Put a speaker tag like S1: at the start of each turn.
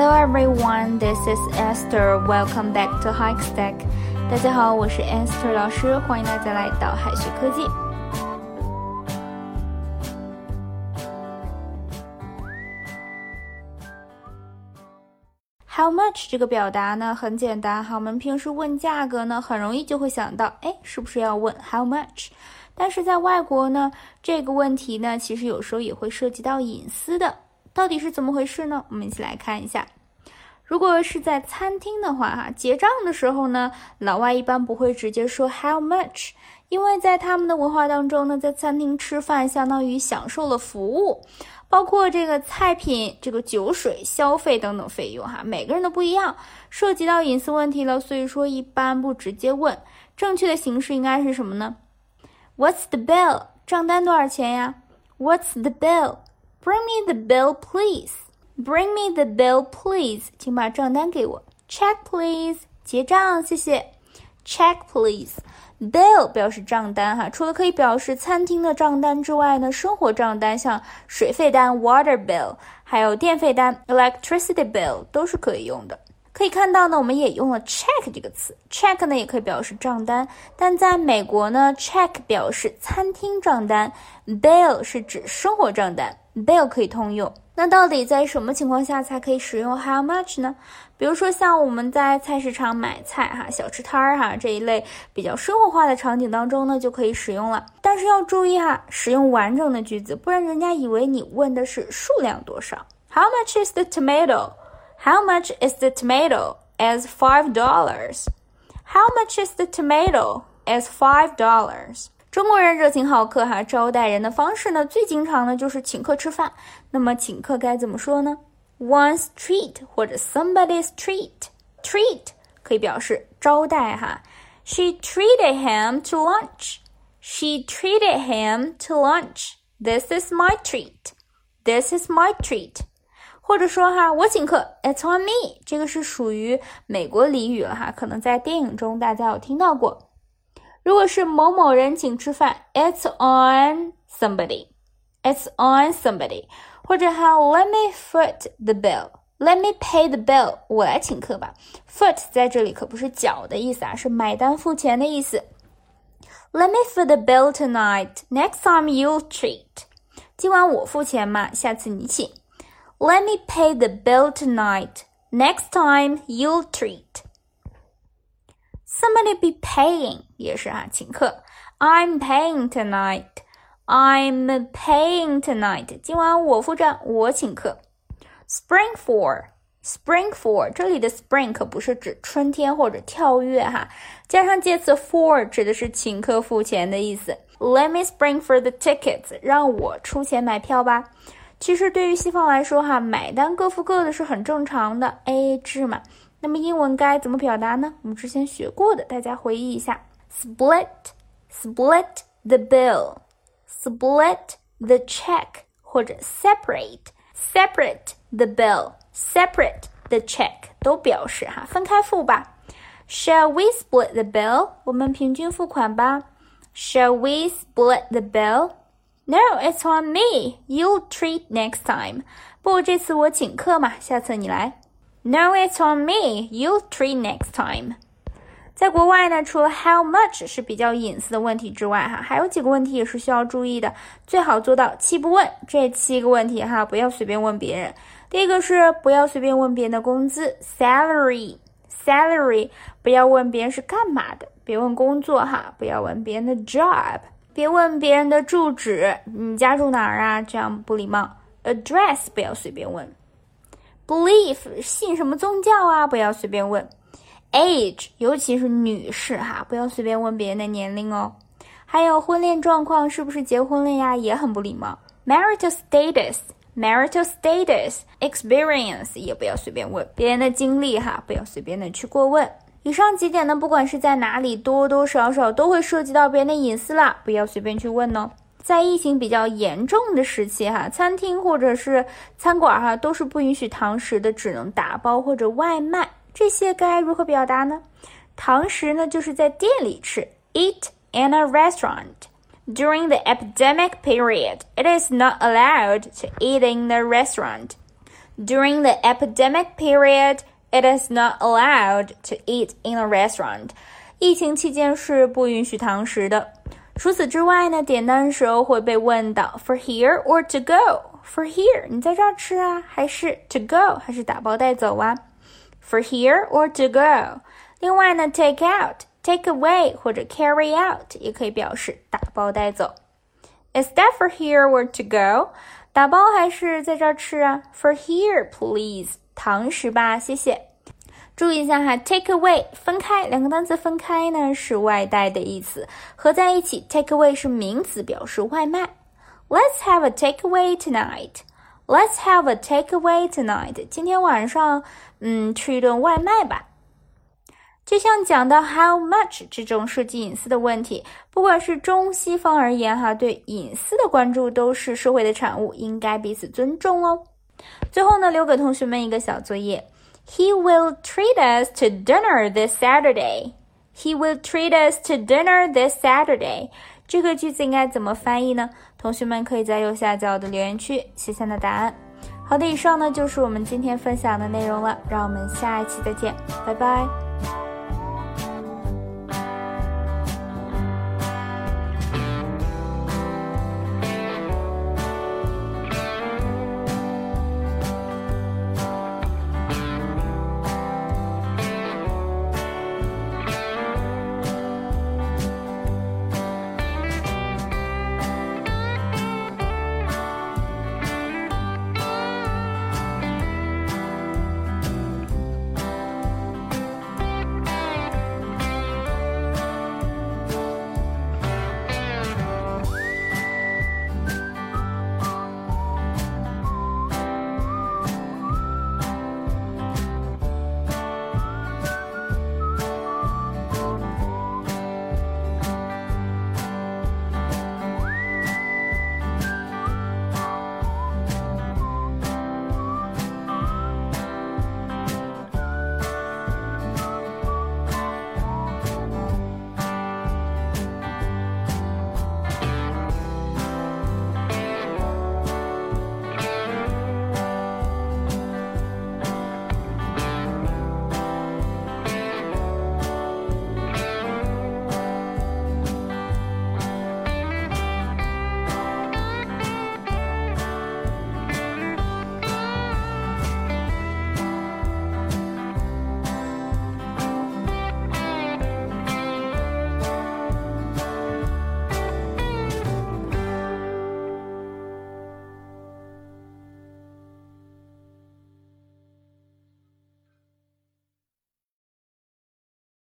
S1: Hello everyone, this is Esther. Welcome back to Hike Stack. 大家好，我是 Esther 老师，欢迎大家来到海学科技。How much 这个表达呢，很简单哈。我们平时问价格呢，很容易就会想到，哎，是不是要问 How much？但是在外国呢，这个问题呢，其实有时候也会涉及到隐私的。到底是怎么回事呢？我们一起来看一下。如果是在餐厅的话，哈，结账的时候呢，老外一般不会直接说 How much？因为在他们的文化当中呢，在餐厅吃饭相当于享受了服务。包括这个菜品、这个酒水、消费等等费用，哈，每个人都不一样，涉及到隐私问题了，所以说一般不直接问。正确的形式应该是什么呢？What's the bill？账单多少钱呀？What's the bill？Bring me the bill, please. Bring me the bill, please. 请把账单给我。Check, please. 结账，谢谢。Check, please. Bill 表示账单哈，除了可以表示餐厅的账单之外呢，生活账单像水费单 water bill，还有电费单 electricity bill 都是可以用的。可以看到呢，我们也用了 check 这个词，check 呢也可以表示账单，但在美国呢，check 表示餐厅账单，bill 是指生活账单，bill 可以通用。那到底在什么情况下才可以使用 how much 呢？比如说像我们在菜市场买菜哈，小吃摊儿哈这一类比较生活化的场景当中呢，就可以使用了。但是要注意哈，使用完整的句子，不然人家以为你问的是数量多少。How much is the tomato? How much is the tomato? As five dollars. How much is the tomato? As five dollars. 中国人热情好客哈，招待人的方式呢，最经常的就是请客吃饭。那么请客该怎么说呢？One's treat 或者 somebody's treat。treat 可以表示招待哈。She treated him to lunch. She treated him to lunch. This is my treat. This is my treat. 或者说哈，我请客，It's on me。这个是属于美国俚语了哈，可能在电影中大家有听到过。如果是某某人请吃饭，It's on somebody，It's on somebody，或者哈，Let me foot the bill，Let me pay the bill，我来请客吧。Foot 在这里可不是脚的意思啊，是买单付钱的意思。Let me foot the bill tonight，Next time you treat，今晚我付钱嘛，下次你请。Let me pay the bill tonight，Next time you treat。 Somebody be paying 也是啊，请客。I'm paying tonight. I'm paying tonight. 今晚我付账，我请客。Spring for spring for 这里的 spring 可不是指春天或者跳跃哈，加上介词 for 指的是请客付钱的意思。Let me spring for the tickets. 让我出钱买票吧。其实对于西方来说哈，买单各付各的是很正常的，AA 制嘛。那么英文该怎么表达呢？我们之前学过的，大家回忆一下：split，split the bill，split the check，或者 separate，separate the bill，separate the check，都表示哈分开付吧。Shall we split the bill？我们平均付款吧。Shall we split the bill？No, it's on me. You'll treat next time. 不，这次我请客嘛，下次你来。 No, it's on me. You'll treat next time. 在国外呢，除了 how much 是比较隐私的问题之外，哈，还有几个问题也是需要注意的。最好做到七不问，这七个问题哈，不要随便问别人。第一个是不要随便问别人的工资，salary，salary，不要问别人是干嘛的，别问工作哈，不要问别人的 job，别问别人的住址，你家住哪儿啊？这样不礼貌。address 不要随便问。Belief 信什么宗教啊？不要随便问。Age 尤其是女士哈，不要随便问别人的年龄哦。还有婚恋状况，是不是结婚了呀？也很不礼貌。Marital status，marital status，experience 也不要随便问别人的经历哈，不要随便的去过问。以上几点呢，不管是在哪里，多多少少都会涉及到别人的隐私啦，不要随便去问哦。在疫情比较严重的时期，哈，餐厅或者是餐馆，哈，都是不允许堂食的，只能打包或者外卖。这些该如何表达呢？堂食呢，就是在店里吃，eat in a restaurant. During the epidemic period, it is not allowed to eat in the restaurant. During the epidemic period, it is not allowed to eat in a restaurant. 疫情期间是不允许堂食的。除此之外呢，点单时候会被问到 for here or to go。For here，你在这儿吃啊，还是 to go，还是打包带走啊？For here or to go。另外呢，take out、take away 或者 carry out 也可以表示打包带走。Is that for here or to go？打包还是在这儿吃啊？For here, please。堂食吧，谢谢。注意一下哈，take away 分开，两个单词分开呢是外带的意思，合在一起 take away 是名词，表示外卖。Let's have a takeaway tonight. Let's have a takeaway tonight. 今天晚上，嗯，吃一顿外卖吧。就像讲到 how much 这种涉及隐私的问题，不管是中西方而言，哈，对隐私的关注都是社会的产物，应该彼此尊重哦。最后呢，留给同学们一个小作业：He will treat us to dinner this Saturday. He will treat us to dinner this Saturday. 这个句子应该怎么翻译呢？同学们可以在右下角的留言区写下你的答案。好的，以上呢就是我们今天分享的内容了，让我们下一期再见，拜拜。